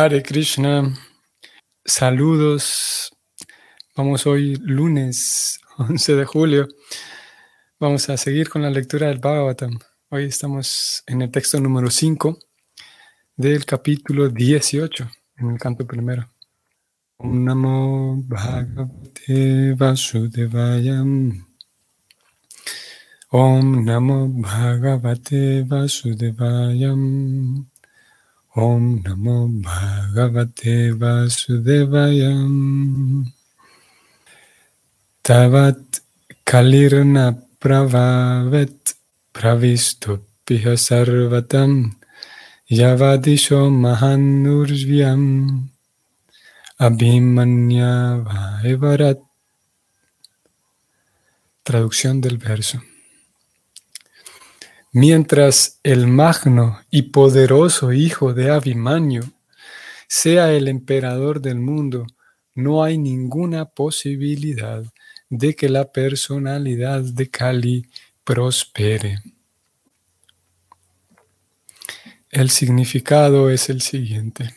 Hare Krishna, saludos. Vamos hoy lunes 11 de julio. Vamos a seguir con la lectura del Bhagavatam. Hoy estamos en el texto número 5 del capítulo 18, en el canto primero. Namo Bhagavate Vasudevaya. Om Namo Bhagavate Vasudevaya. Om Namo Bhagavate Vasudevaya. Tavat Kalirna Pravavet Pravisto Piha Sarvatam Yavadisho Mahanurvyam Abhimanya Vaevarat. Traducción del verso. Mientras el magno y poderoso hijo de Abimanyu sea el emperador del mundo, no hay ninguna posibilidad de que la personalidad de Kali prospere. El significado es el siguiente.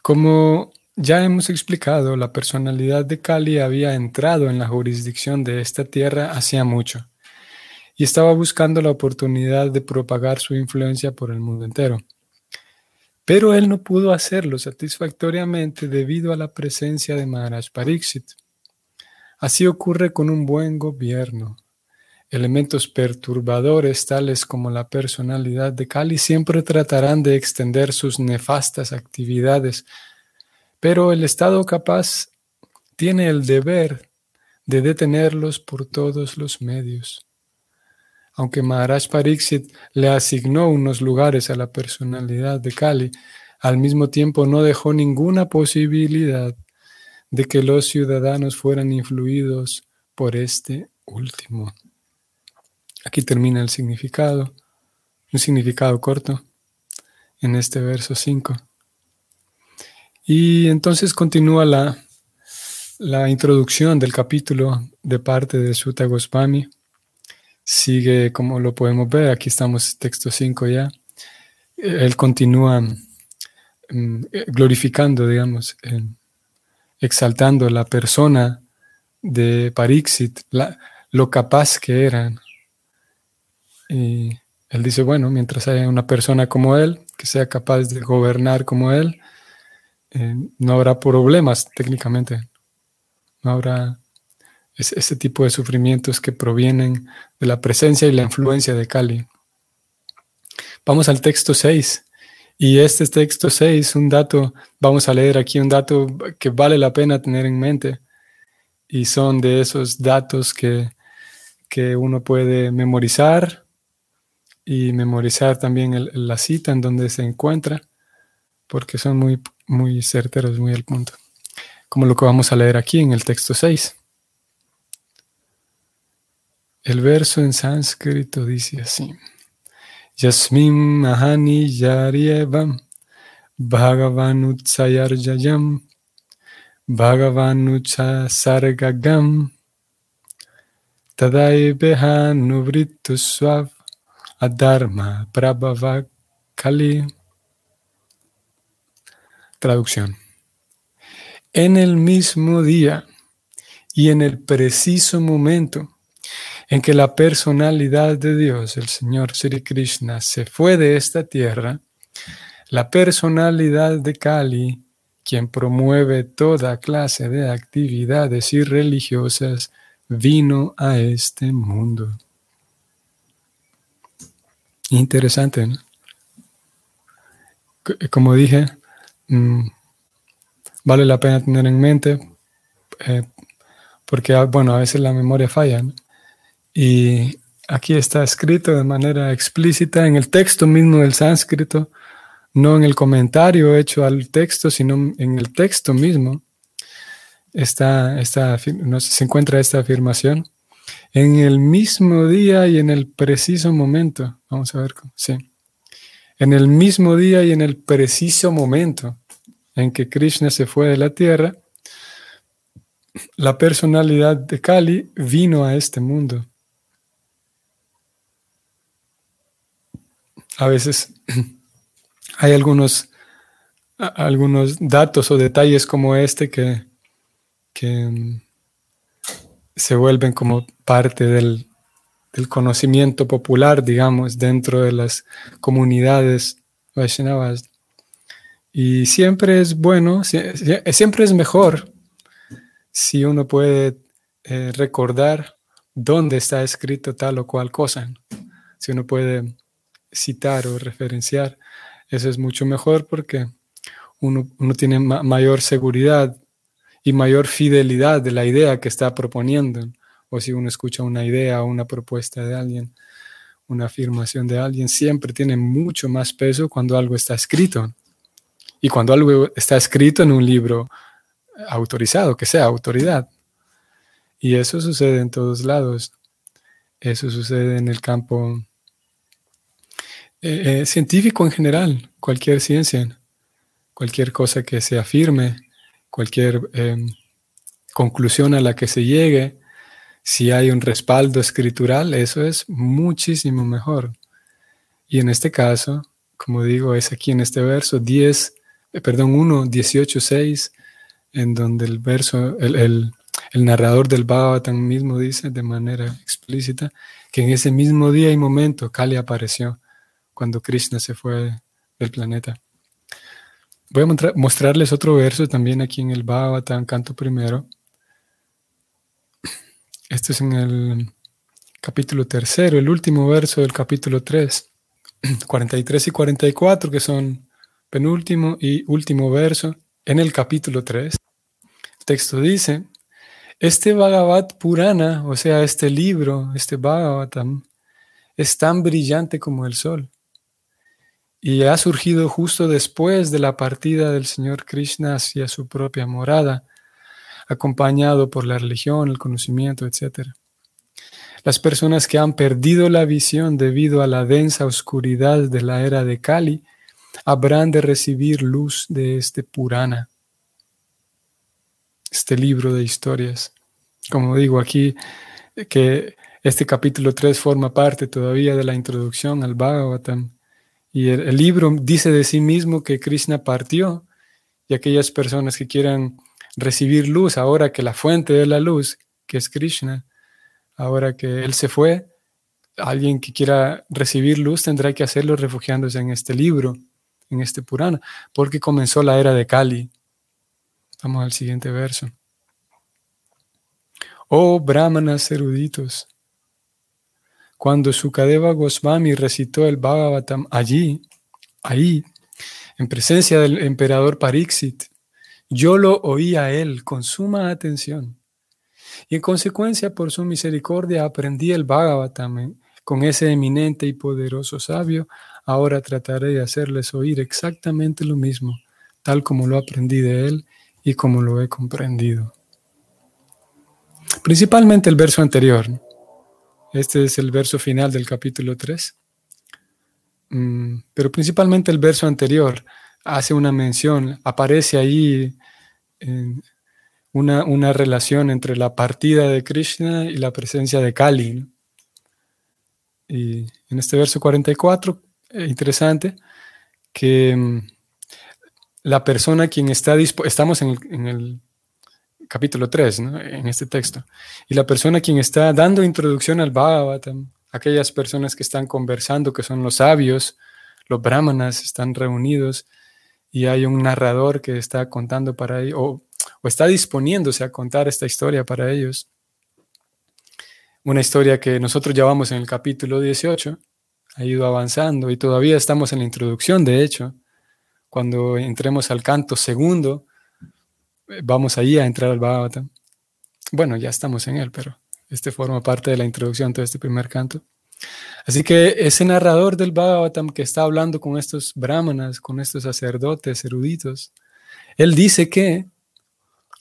Como ya hemos explicado, la personalidad de Kali había entrado en la jurisdicción de esta tierra hacía mucho y estaba buscando la oportunidad de propagar su influencia por el mundo entero. Pero él no pudo hacerlo satisfactoriamente debido a la presencia de Maharaj Pariksit. Así ocurre con un buen gobierno. Elementos perturbadores tales como la personalidad de Kali siempre tratarán de extender sus nefastas actividades, pero el Estado capaz tiene el deber de detenerlos por todos los medios. Aunque Maharaj Pariksit le asignó unos lugares a la personalidad de Kali, al mismo tiempo no dejó ninguna posibilidad de que los ciudadanos fueran influidos por este último. Aquí termina el significado, un significado corto en este verso 5. Y entonces continúa la, la introducción del capítulo de parte de Sutta Goswami sigue como lo podemos ver, aquí estamos texto 5 ya, él continúa mm, glorificando, digamos, exaltando la persona de Parixit, lo capaz que eran. Y él dice, bueno, mientras haya una persona como él, que sea capaz de gobernar como él, eh, no habrá problemas técnicamente, no habrá es ese tipo de sufrimientos que provienen de la presencia y la influencia de Kali. Vamos al texto 6. Y este texto 6, un dato, vamos a leer aquí un dato que vale la pena tener en mente. Y son de esos datos que, que uno puede memorizar y memorizar también la cita en donde se encuentra, porque son muy, muy certeros, muy al punto. Como lo que vamos a leer aquí en el texto 6. El verso en sánscrito dice así: Yasmin Mahani Yarievam Bhagavanutsayarjayam Bhagavanutsasargagam Tadaibeha Nuvrituswav Adharma Prabhava Kali. Traducción. En el mismo día y en el preciso momento en que la personalidad de Dios, el Señor Sri Krishna, se fue de esta tierra, la personalidad de Kali, quien promueve toda clase de actividades irreligiosas, vino a este mundo. Interesante, ¿no? Como dije, mm, vale la pena tener en mente, eh, porque, ah, bueno, a veces la memoria falla, ¿no? Y aquí está escrito de manera explícita en el texto mismo del sánscrito, no en el comentario hecho al texto, sino en el texto mismo. Está, está, se encuentra esta afirmación. En el mismo día y en el preciso momento. Vamos a ver cómo. Sí. En el mismo día y en el preciso momento en que Krishna se fue de la tierra, la personalidad de Kali vino a este mundo. A veces hay algunos algunos datos o detalles como este que, que mm, se vuelven como parte del, conocimiento popular, digamos, dentro de las comunidades Vaishnavas. Y siempre es bueno, siempre es mejor si uno puede eh, recordar dónde está escrito tal o cual cosa. Si uno puede citar o referenciar, eso es mucho mejor porque uno, tiene mayor seguridad y mayor fidelidad de la idea que está proponiendo. O si uno escucha una idea o una propuesta de alguien, una afirmación de alguien, siempre tiene mucho más peso cuando algo está escrito. Y cuando algo está escrito en un libro autorizado, que sea autoridad. Y eso sucede en todos lados. Eso sucede en el campo eh, eh, científico en general, cualquier ciencia cualquier cosa que se afirme, cualquier em, conclusión a la que se llegue, si hay un respaldo escritural, eso es muchísimo mejor. Y en este caso, como digo, es aquí en este verso 10, eh, perdón, 1, 18, 6, en donde el verso, el, narrador del Bhagavatam mismo dice de manera explícita que en ese mismo día y momento Kali apareció cuando Krishna se fue del planeta. Voy a mostrarles otro verso también aquí en el Bhagavatam, canto primero. Este es en el capítulo tercero, el último verso del capítulo 3, 43 y 44, que son penúltimo y último verso en el capítulo 3. El texto dice, este Bhagavat Purana, o sea, este libro, este Bhagavatam, es tan brillante como el sol y ha surgido justo después de la partida del Señor Krishna hacia su propia morada, acompañado por la religión, el conocimiento, etc. Las personas que han perdido la visión debido a la densa oscuridad de la era de Kali habrán de recibir luz de este Purana, este libro de historias. Como digo aquí, que este capítulo 3 forma parte todavía de la introducción al Bhagavatam y el, libro dice de sí mismo que Krishna partió y aquellas personas que quieran recibir luz, ahora que la fuente de la luz, que es Krishna, ahora que Él se fue, alguien que quiera recibir luz tendrá que hacerlo refugiándose en este libro, en este Purana, porque comenzó la era de Kali. Vamos al siguiente verso. Oh brahmanas eruditos, cuando Sukadeva Goswami recitó el Bhagavatam allí, ahí, en presencia del emperador Pariksit, yo lo oí a él con suma atención. Y en consecuencia, por su misericordia, aprendí el Bhagavatam con ese eminente y poderoso sabio. Ahora trataré de hacerles oír exactamente lo mismo, tal como lo aprendí de él y como lo he comprendido. Principalmente el verso anterior. Este es el verso final del capítulo 3. Mm, pero principalmente el verso anterior hace una mención, aparece ahí una, una, relación entre la partida de Krishna y la presencia de Kali. Y en este verso 44, eh, interesante, que mm, la persona quien está dispuesta, estamos en el capítulo 3, en este texto. Y la persona quien está dando introducción al Bhagavatam, aquellas personas que están conversando, que son los sabios, los brahmanas, están reunidos y hay un narrador que está contando para ellos, o, o está disponiéndose a contar esta historia para ellos. Una historia que nosotros llevamos en el capítulo 18, ha ido avanzando y todavía estamos en la introducción, de hecho. Cuando entremos al canto segundo, vamos ahí a entrar al Bhagavatam. Bueno, ya estamos en él, pero este forma parte de la introducción de este primer canto. Así que ese narrador del Bhagavatam que está hablando con estos brahmanas, con estos sacerdotes eruditos, él dice que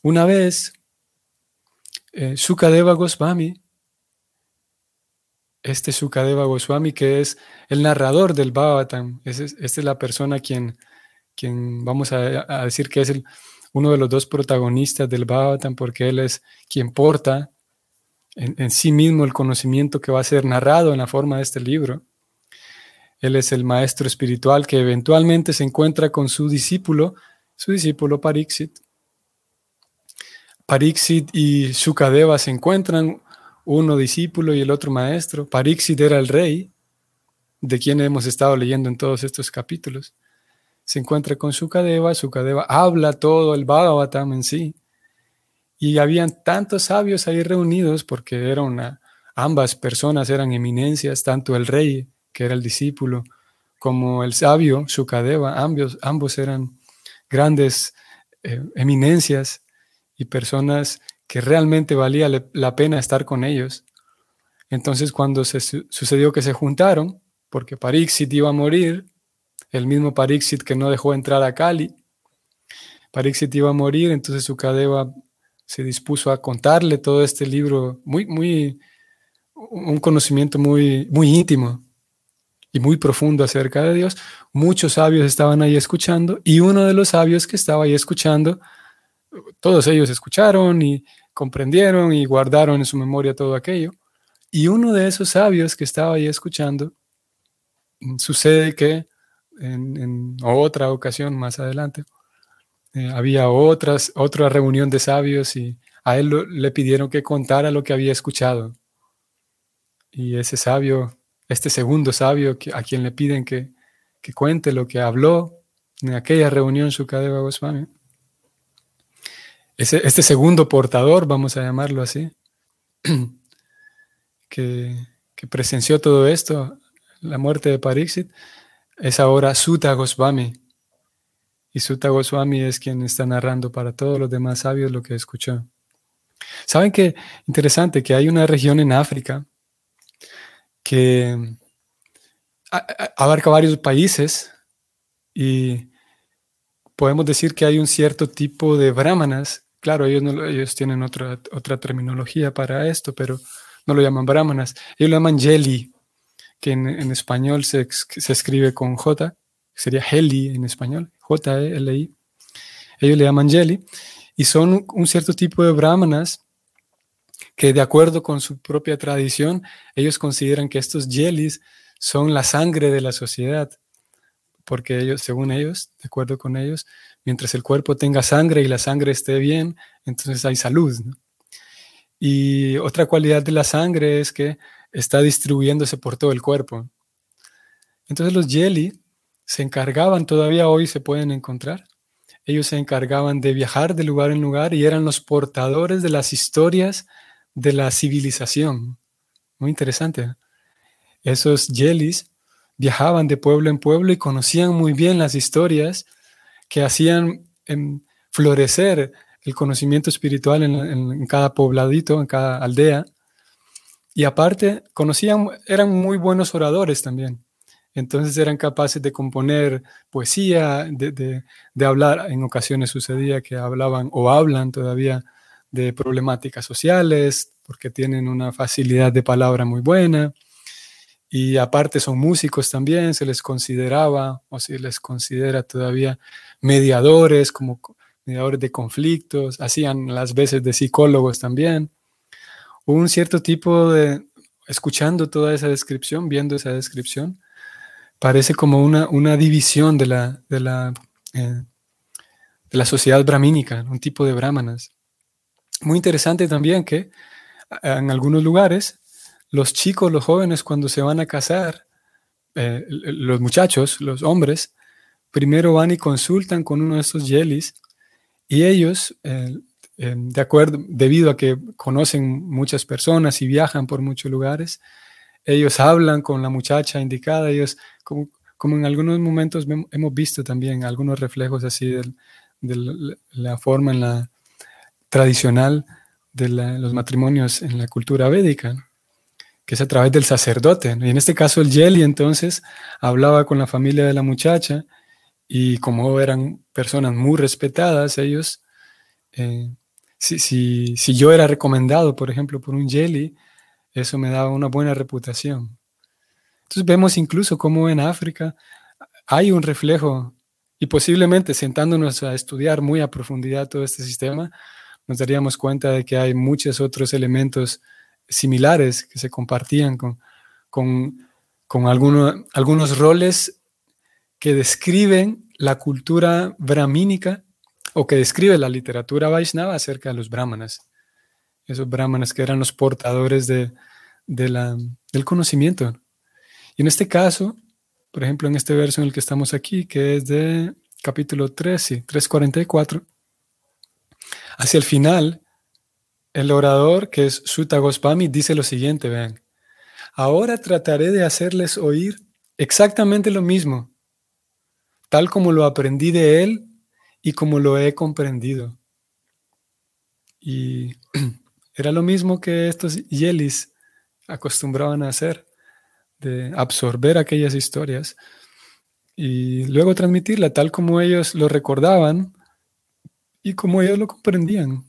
una vez eh, Sukadeva Goswami, este Sukadeva Goswami que es el narrador del Bhagavatam, esta es, la persona quien, quien vamos a decir que es el, uno de los dos protagonistas del Bhagavatam porque él es quien porta en, sí mismo el conocimiento que va a ser narrado en la forma de este libro. Él es el maestro espiritual que eventualmente se encuentra con su discípulo su discípulo Pariksit. Pariksit y Sukadeva se encuentran, uno discípulo y el otro maestro. Pariksit era el rey, de quien hemos estado leyendo en todos estos capítulos. Se encuentra con Sukadeva, Sukadeva habla todo el Bhagavatam en sí. Y habían tantos sabios ahí reunidos porque era una, ambas personas eran eminencias, tanto el rey, que era el discípulo, como el sabio, Sukadeva, ambos, ambos eran grandes eh, eminencias y personas que realmente valía la pena estar con ellos. Entonces cuando se sucedió que se juntaron, porque Parixit iba a morir, el mismo Parixit que no dejó entrar a Cali, Parixit iba a morir, entonces Sukadeva se dispuso a contarle todo este libro, muy, muy, un conocimiento muy, muy íntimo y muy profundo acerca de Dios. Muchos sabios estaban ahí escuchando y uno de los sabios que estaba ahí escuchando, todos ellos escucharon y comprendieron y guardaron en su memoria todo aquello. Y uno de esos sabios que estaba ahí escuchando, sucede que en, otra ocasión más adelante, eh, había otras, otra reunión de sabios y a él le pidieron que contara lo que había escuchado. Y ese sabio, este segundo sabio a quien le piden que, cuente lo que habló en aquella reunión Sukadeva Goswami, ese, este segundo portador, vamos a llamarlo así, que, que presenció todo esto, la muerte de Pariksit, es ahora Sutta Goswami, y Sutta Goswami es quien está narrando para todos los demás sabios lo que escuchó. ¿Saben qué? Interesante que hay una región en África que abarca varios países y podemos decir que hay un cierto tipo de brahmanas. Claro, ellos, ellos tienen otra, otra terminología para esto, pero no lo llaman brahmanas. Ellos lo llaman yeli, que en, español se, escribe con J, sería heli en español. J-E-L-I. Ellos le llaman Yeli. Y son un cierto tipo de brahmanas que de acuerdo con su propia tradición, ellos consideran que estos yelis son la sangre de la sociedad, porque ellos, según ellos, de acuerdo con ellos, mientras el cuerpo tenga sangre y la sangre esté bien, entonces hay salud. Y otra cualidad de la sangre es que está distribuyéndose por todo el cuerpo. Entonces los yeli se encargaban, todavía hoy se pueden encontrar, ellos se encargaban de viajar de lugar en lugar y eran los portadores de las historias de la civilización. Muy interesante. ¿eh? Esos yelis viajaban de pueblo en pueblo y conocían muy bien las historias que hacían em, florecer el conocimiento espiritual en, cada pobladito, en cada aldea. Y aparte, conocían, eran muy buenos oradores también. Entonces eran capaces de componer poesía, de, hablar, en ocasiones sucedía que hablaban o hablan todavía de problemáticas sociales, porque tienen una facilidad de palabra muy buena. Y aparte son músicos también, se les consideraba o se les considera todavía mediadores, como mediadores de conflictos, hacían las veces de psicólogos también. Un cierto tipo de, escuchando toda esa descripción, viendo esa descripción, parece como una, una división de la, de, la, eh, de la sociedad brahmínica, un tipo de brahmanas. Muy interesante también que en algunos lugares los chicos, los jóvenes, cuando se van a casar, eh, los muchachos, los hombres, primero van y consultan con uno de estos yelis y ellos, eh, de acuerdo, debido a que conocen muchas personas y viajan por muchos lugares, ellos hablan con la muchacha indicada, ellos, como, como en algunos momentos hemos visto también algunos reflejos así de, la forma en la tradicional de los matrimonios en la cultura védica, que es a través del sacerdote. Y en este caso el Yeli entonces hablaba con la familia de la muchacha y como eran personas muy respetadas, ellos, eh, si, si, si, yo era recomendado, por ejemplo, por un Yeli, eso me daba una buena reputación. Entonces vemos incluso cómo en África hay un reflejo y posiblemente sentándonos a estudiar muy a profundidad todo este sistema, nos daríamos cuenta de que hay muchos otros elementos similares que se compartían con, con, con algunos roles que describen la cultura brahmínica o que describe la literatura Vaishnava acerca de los brahmanas. Esos brahmanas que eran los portadores de, la, del conocimiento. Y en este caso, por ejemplo, en este verso en el que estamos aquí, que es de capítulo 3, sí, 344, hacia el final, el orador, que es Sutta Goswami, dice lo siguiente, vean, ahora trataré de hacerles oír exactamente lo mismo, tal como lo aprendí de él y como lo he comprendido. Y era lo mismo que estos yelis acostumbraban a hacer, de absorber aquellas historias y luego transmitirla tal como ellos lo recordaban y como ellos lo comprendían.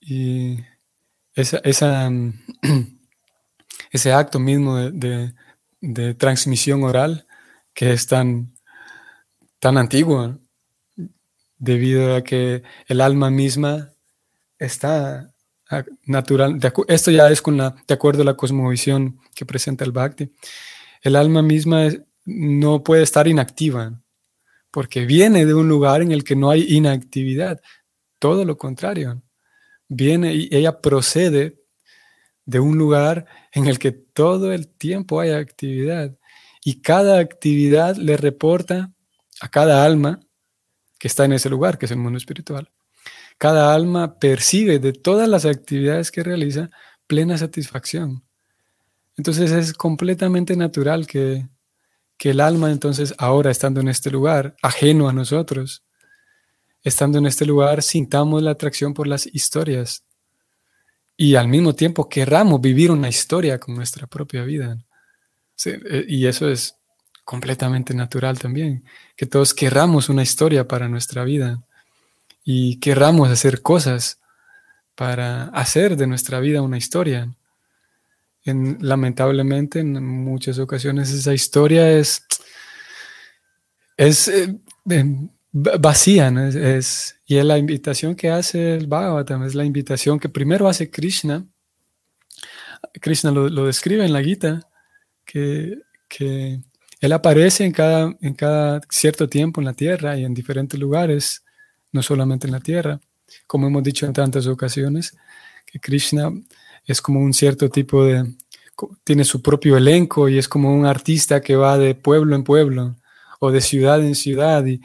Y esa, ese acto mismo de, de, transmisión oral que es tan, tan antiguo, debido a que el alma misma está natural. esto ya es con la, de acuerdo a la cosmovisión que presenta el Bhakti. El alma misma no puede estar inactiva, porque viene de un lugar en el que no hay inactividad. Todo lo contrario. Viene y ella procede de un lugar en el que todo el tiempo hay actividad. Y cada actividad le reporta a cada alma que está en ese lugar, que es el mundo espiritual. Cada alma percibe de todas las actividades que realiza plena satisfacción. Entonces es completamente natural que, que el alma entonces ahora estando en este lugar, ajeno a nosotros, estando en este lugar, sintamos la atracción por las historias y al mismo tiempo querramos vivir una historia con nuestra propia vida. Eh, y eso es completamente natural también, que todos querramos una historia para nuestra vida y querramos hacer cosas para hacer de nuestra vida una historia. En, lamentablemente, en muchas ocasiones esa historia es, es eh, vacía, es, y es la invitación que hace el Bhagavatam, es la invitación que primero hace Krishna. Krishna lo, describe en la Gita, que, que, él aparece en cada, en cada cierto tiempo en la tierra y en diferentes lugares no solamente en la tierra, como hemos dicho en tantas ocasiones, que Krishna es como un cierto tipo de, tiene su propio elenco y es como un artista que va de pueblo en pueblo o de ciudad en ciudad y,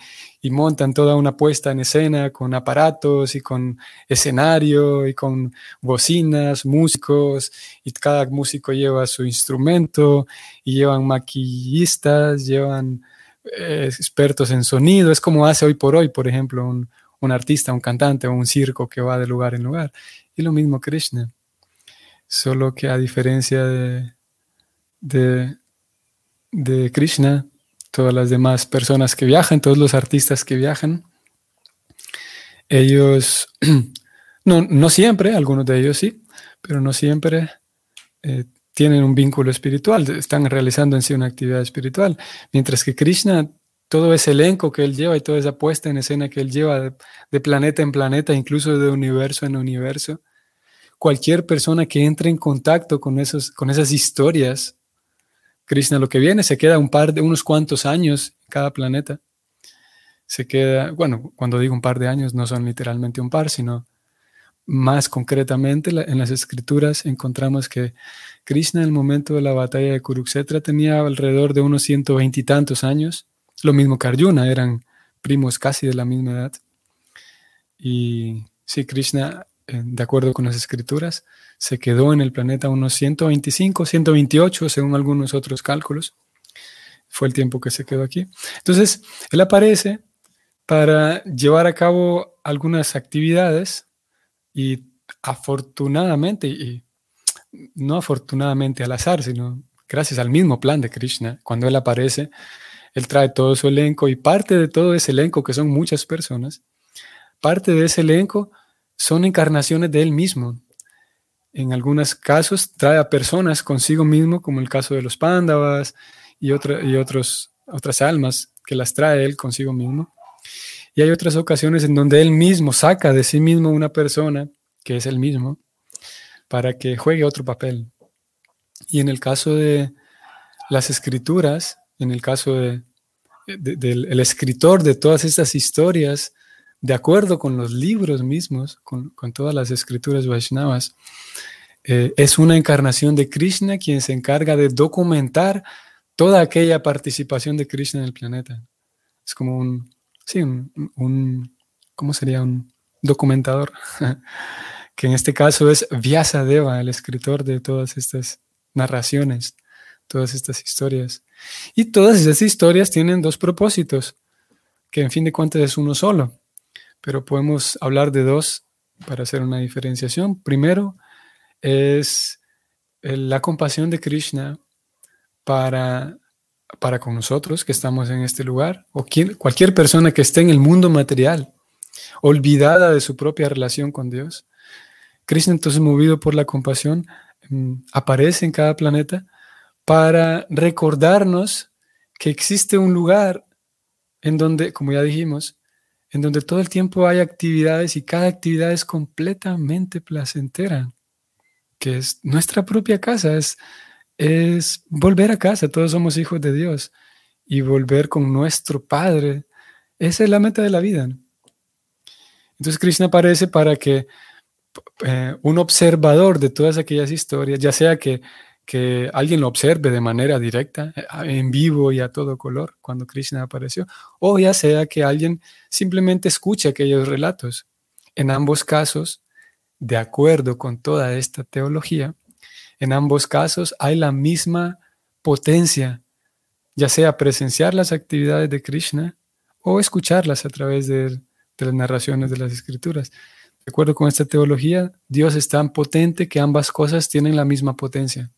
y montan toda una puesta en escena con aparatos y con escenario y con bocinas, músicos, y cada músico lleva su instrumento y llevan maquillistas, llevan eh, expertos en sonido, es como hace hoy por hoy, por ejemplo, un, artista, un cantante o un circo que va de lugar en lugar. Y lo mismo Krishna, solo que a diferencia de, de, de Krishna, todas las demás personas que viajan, todos los artistas que viajan, ellos, no, no siempre, algunos de ellos sí, pero no siempre eh, tienen un vínculo espiritual, están realizando en sí una actividad espiritual, mientras que Krishna, todo ese elenco que él lleva y toda esa puesta en escena que él lleva de, planeta en planeta, incluso de universo en universo, cualquier persona que entre en contacto con, esos, con esas historias, Krishna lo que viene se queda un par de unos cuantos años en cada planeta. Se queda, bueno, cuando digo un par de años no son literalmente un par, sino más concretamente, en las escrituras encontramos que Krishna en el momento de la batalla de Kurukshetra tenía alrededor de unos 120 y tantos años, lo mismo que Arjuna, eran primos casi de la misma edad. Y sí, Krishna, de acuerdo con las escrituras, se quedó en el planeta unos 125, 128, según algunos otros cálculos. Fue el tiempo que se quedó aquí. Entonces, él aparece para llevar a cabo algunas actividades y afortunadamente, y no afortunadamente al azar, sino gracias al mismo plan de Krishna, cuando Él aparece, Él trae todo su elenco y parte de todo ese elenco, que son muchas personas, parte de ese elenco son encarnaciones de Él mismo. En algunos casos trae a personas consigo mismo, como el caso de los pándavas y, y otros, otras almas que las trae Él consigo mismo. Y hay otras ocasiones en donde él mismo saca de sí mismo una persona, que es el mismo, para que juegue otro papel. Y en el caso de las escrituras, en el caso de del escritor de todas estas historias, de acuerdo con los libros mismos, con, todas las escrituras Vaishnavas, eh, es una encarnación de Krishna quien se encarga de documentar toda aquella participación de Krishna en el planeta. Es como un, sí, un, ¿cómo sería? Un documentador, que en este caso es Vyasadeva, el escritor de todas estas narraciones, todas estas historias. Y todas esas historias tienen dos propósitos, que en fin de cuentas es uno solo, pero podemos hablar de dos para hacer una diferenciación. Primero es la compasión de Krishna para, para con nosotros que estamos en este lugar, o cualquier persona que esté en el mundo material, olvidada de su propia relación con Dios. Krishna, entonces, movido por la compasión, mm, aparece en cada planeta para recordarnos que existe un lugar en donde, como ya dijimos, en donde todo el tiempo hay actividades y cada actividad es completamente placentera, que es nuestra propia casa, es, es volver a casa, todos somos hijos de Dios y volver con nuestro Padre. Esa es la meta de la vida. Entonces Krishna aparece para que eh, un observador de todas aquellas historias, ya sea que, que alguien lo observe de manera directa, eh, en vivo y a todo color, cuando Krishna apareció, o ya sea que alguien simplemente escuche aquellos relatos. En ambos casos, de acuerdo con toda esta teología, en ambos casos hay la misma potencia, ya sea presenciar las actividades de Krishna o escucharlas a través de, de las narraciones de las escrituras. De acuerdo con esta teología, Dios es tan potente que ambas cosas tienen la misma potencia.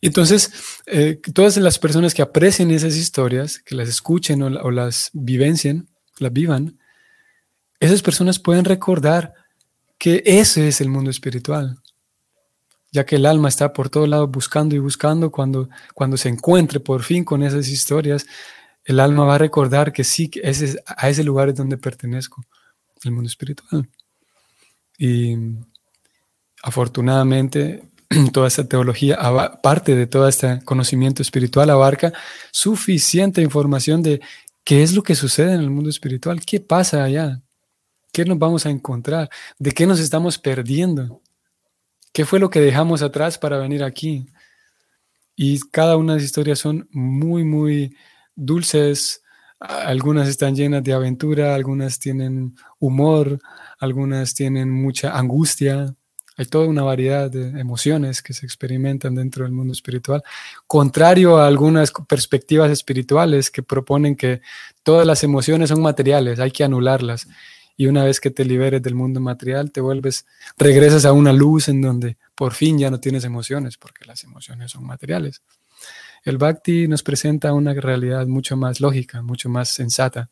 Entonces, eh, todas las personas que aprecien esas historias, que las escuchen o, las vivencien, las vivan, esas personas pueden recordar que ese es el mundo espiritual, ya que el alma está por todo lado buscando y buscando, cuando, cuando se encuentre por fin con esas historias, el alma va a recordar que sí, que ese, a ese lugar es donde pertenezco el mundo espiritual. Y afortunadamente toda esta teología, parte de todo este conocimiento espiritual, abarca suficiente información de qué es lo que sucede en el mundo espiritual, qué pasa allá, qué nos vamos a encontrar, de qué nos estamos perdiendo, qué fue lo que dejamos atrás para venir aquí. Y cada una de las historias son muy, muy dulces, algunas están llenas de aventura, algunas tienen humor, algunas tienen mucha angustia. Hay toda una variedad de emociones que se experimentan dentro del mundo espiritual, contrario a algunas perspectivas espirituales que proponen que todas las emociones son materiales, hay que anularlas. Y una vez que te liberes del mundo material, te vuelves, regresas a una luz en donde por fin ya no tienes emociones, porque las emociones son materiales. El bhakti nos presenta una realidad mucho más lógica, mucho más sensata,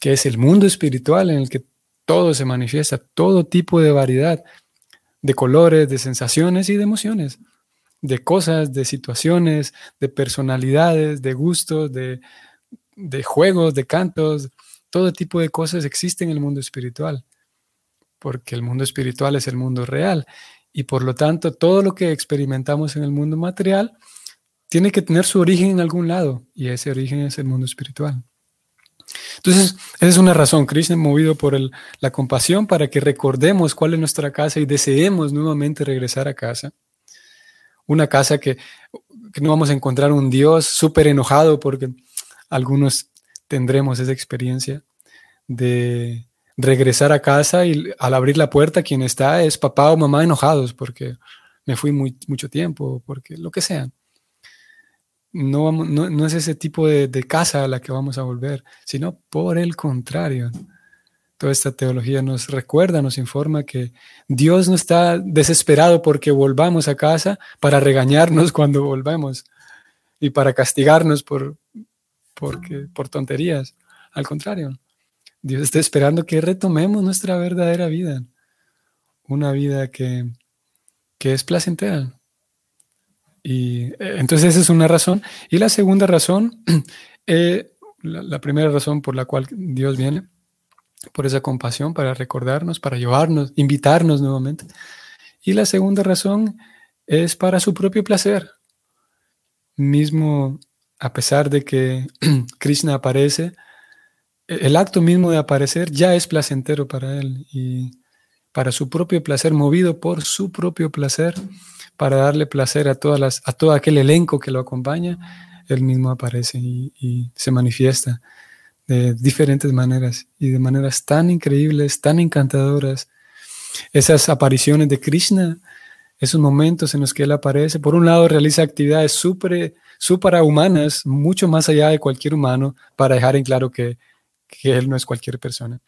que es el mundo espiritual en el que todo se manifiesta, todo tipo de variedad de colores, de sensaciones y de emociones, de cosas, de situaciones, de personalidades, de gustos, de, de juegos, de cantos, todo tipo de cosas existen en el mundo espiritual, porque el mundo espiritual es el mundo real y por lo tanto todo lo que experimentamos en el mundo material tiene que tener su origen en algún lado y ese origen es el mundo espiritual. Entonces, esa es una razón, Krishna movido por la compasión para que recordemos cuál es nuestra casa y deseemos nuevamente regresar a casa. Una casa que, no vamos a encontrar un Dios súper enojado porque algunos tendremos esa experiencia de regresar a casa y al abrir la puerta quien está es papá o mamá enojados porque me fui muy, mucho tiempo, porque lo que sea no, no, es ese tipo de, casa a la que vamos a volver, sino por el contrario. Toda esta teología nos recuerda, nos informa que Dios no está desesperado porque volvamos a casa para regañarnos cuando volvemos y para castigarnos por, por tonterías. Al contrario, Dios está esperando que retomemos nuestra verdadera vida, una vida que, que es placentera, y eh, entonces esa es una razón. Y la segunda razón, eh, la, primera razón por la cual Dios viene, por esa compasión, para recordarnos, para llevarnos, invitarnos nuevamente. Y la segunda razón es para su propio placer. Mismo a pesar de que Krishna aparece, e-, el acto mismo de aparecer ya es placentero para él y para su propio placer, movido por su propio placer, para darle placer a, todas las, a todo aquel elenco que lo acompaña, él mismo aparece y, se manifiesta de diferentes maneras y de maneras tan increíbles, tan encantadoras. Esas apariciones de Krishna, esos momentos en los que él aparece, por un lado realiza actividades suprahumanas, mucho más allá de cualquier humano, para dejar en claro que, que él no es cualquier persona.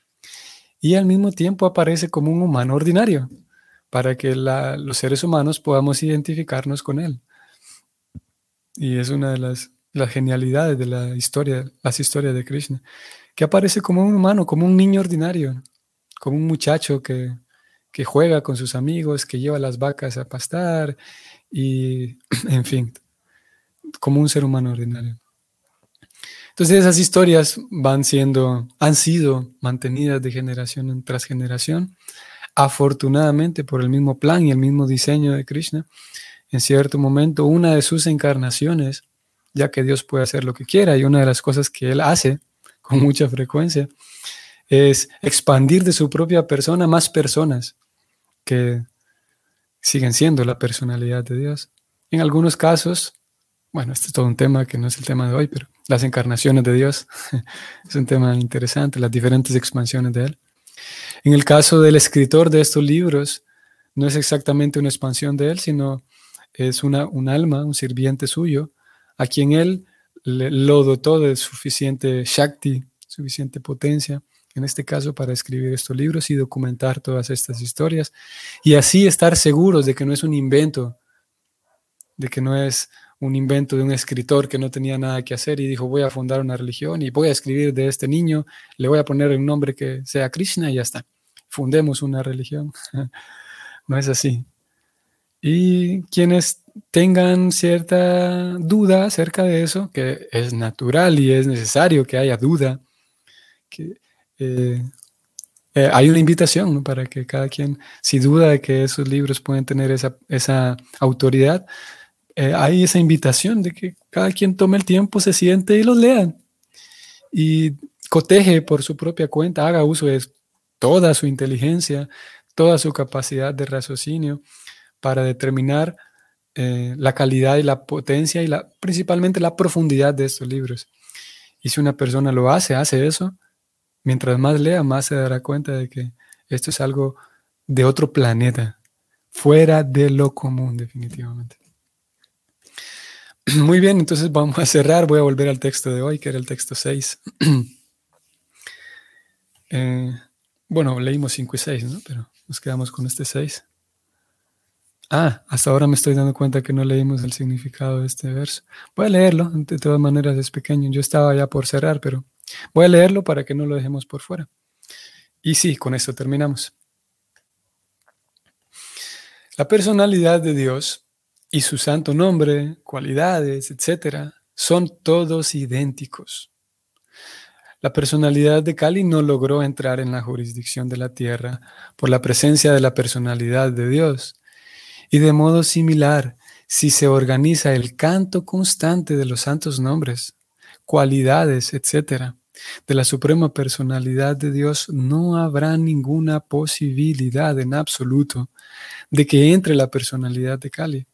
Y al mismo tiempo aparece como un humano ordinario, para que los seres humanos podamos identificarnos con él. Y es una de las, genialidades de la historia, las historias de Krishna, que aparece como un humano, como un niño ordinario, como un muchacho que, que juega con sus amigos, que lleva las vacas a pastar y, en fin, como un ser humano ordinario. Entonces esas historias van siendo, han sido mantenidas de generación tras generación Afortunadamente, por el mismo plan y el mismo diseño de Krishna, en cierto momento una de sus encarnaciones, ya que Dios puede hacer lo que quiera, y una de las cosas que Él hace con mucha frecuencia, es expandir de su propia persona más personas que siguen siendo la personalidad de Dios. En algunos casos, bueno, este es todo un tema que no es el tema de hoy, pero las encarnaciones de Dios es un tema interesante, las diferentes expansiones de Él. En el caso del escritor de estos libros, no es exactamente una expansión de él, sino es una, un alma, un sirviente suyo, a quien él lo dotó de suficiente Shakti, suficiente potencia, en este caso para escribir estos libros y documentar todas estas historias, y así estar seguros de que no es un invento, de que no es un invento de un escritor que no tenía nada que hacer y dijo voy a fundar una religión y voy a escribir de este niño, le voy a poner un nombre que sea Krishna y ya está fundemos una religión. no es así. Y quienes tengan cierta duda acerca de eso, que es natural y es necesario que haya duda, que eh, eh, hay una invitación para que cada quien, si duda de que esos libros pueden tener esa, esa autoridad, eh, hay esa invitación de que cada quien tome el tiempo, se siente y los lea. Y coteje por su propia cuenta, haga uso de toda su inteligencia, toda su capacidad de raciocinio para determinar eh, la calidad y la potencia y la, principalmente la profundidad de estos libros. Y si una persona lo hace, hace eso, mientras más lea, más se dará cuenta de que esto es algo de otro planeta, fuera de lo común definitivamente. Muy bien, entonces vamos a cerrar. Voy a volver al texto de hoy, que era el texto 6. eh, bueno, leímos 5 y 6, ¿no? Pero nos quedamos con este 6. Ah, hasta ahora me estoy dando cuenta que no leímos el significado de este verso. Voy a leerlo, de todas maneras es pequeño. Yo estaba ya por cerrar, pero voy a leerlo para que no lo dejemos por fuera. Y sí, con esto terminamos. La personalidad de Dios y su santo nombre, cualidades, etcétera, son todos idénticos. La personalidad de Cali no logró entrar en la jurisdicción de la tierra por la presencia de la personalidad de Dios. Y de modo similar, si se organiza el canto constante de los santos nombres, cualidades, etc., de la suprema personalidad de Dios, no habrá ninguna posibilidad en absoluto de que entre la personalidad de Cali.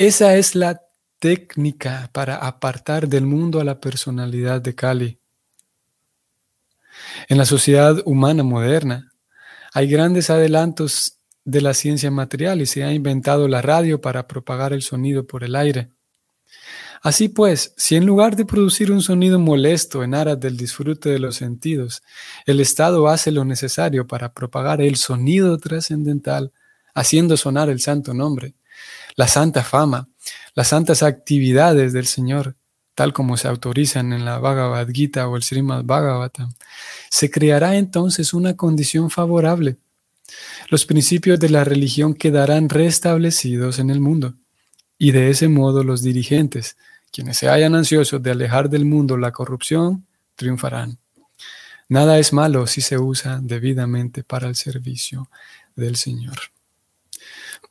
Esa es la técnica para apartar del mundo a la personalidad de Cali. En la sociedad humana moderna hay grandes adelantos de la ciencia material y se ha inventado la radio para propagar el sonido por el aire. Así pues, si en lugar de producir un sonido molesto en aras del disfrute de los sentidos, el Estado hace lo necesario para propagar el sonido trascendental, haciendo sonar el santo nombre, la santa fama, las santas actividades del Señor, tal como se autorizan en la Bhagavad Gita o el Srimad Bhagavatam, se creará entonces una condición favorable. Los principios de la religión quedarán restablecidos en el mundo, y de ese modo los dirigentes, quienes se hayan ansiosos de alejar del mundo la corrupción, triunfarán. Nada es malo si se usa debidamente para el servicio del Señor.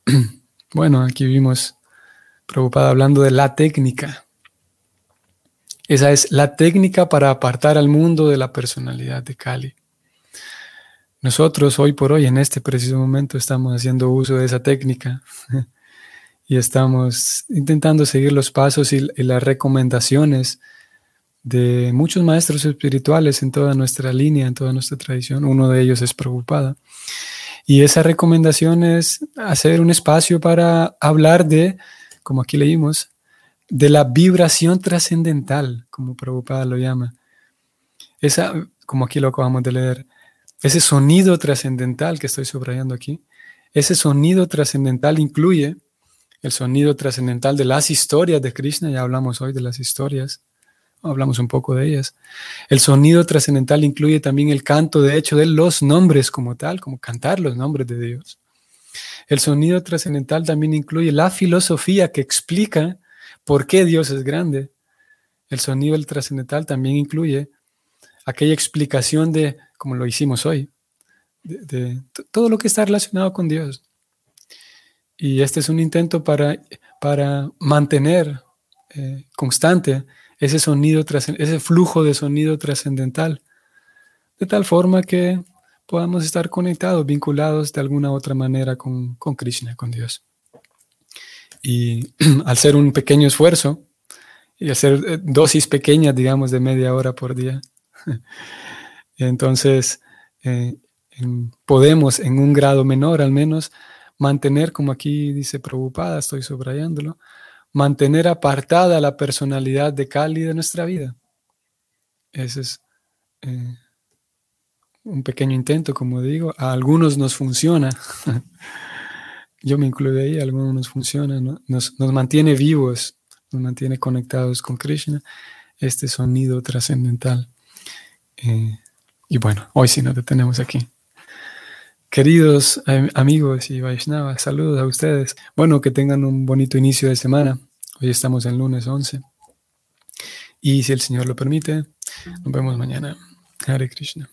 Bueno, aquí vimos preocupada hablando de la técnica Esa es la técnica para apartar al mundo de la personalidad de Kali. Nosotros hoy por hoy, en este preciso momento, estamos haciendo uso de esa técnica y estamos intentando seguir los pasos y, las recomendaciones de muchos maestros espirituales en toda nuestra línea, en toda nuestra tradición. Uno de ellos es Preocupada. Y esa recomendación es hacer un espacio para hablar de, como aquí leímos, de la vibración trascendental, como Prabhupada lo llama. Esa, como aquí lo acabamos de leer, ese sonido trascendental que estoy subrayando aquí, ese sonido trascendental incluye el sonido trascendental de las historias de Krishna, ya hablamos hoy de las historias, hablamos un poco de ellas. El sonido trascendental incluye también el canto, de hecho, de los nombres como tal, como cantar los nombres de Dios. El sonido trascendental también incluye la filosofía que explica por qué Dios es grande. El sonido trascendental también incluye aquella explicación de, como lo hicimos hoy, de, todo lo que está relacionado con Dios. Y este es un intento para, para mantener eh, constante ese sonido, ese flujo de sonido trascendental, de tal forma que podamos estar conectados, vinculados de alguna otra manera con, con Krishna, con Dios. Y al ser un pequeño esfuerzo y hacer eh, dosis pequeñas, digamos, de media hora por día, entonces eh, podemos en un grado menor al menos mantener, como aquí dice Prabhupada, estoy subrayándolo, mantener apartada la personalidad de Cali de nuestra vida. Ese es eh, un pequeño intento, como digo. A algunos nos funciona. Yo me incluyo ahí, a algunos nos funciona, nos, mantiene vivos, nos mantiene conectados con Krishna, este sonido trascendental. Eh, y bueno, hoy sí nos detenemos aquí. Queridos amigos y Vaishnavas, saludos a ustedes. Bueno, que tengan un bonito inicio de semana. Hoy estamos en lunes 11. Y si el Señor lo permite, nos vemos mañana. Hare Krishna.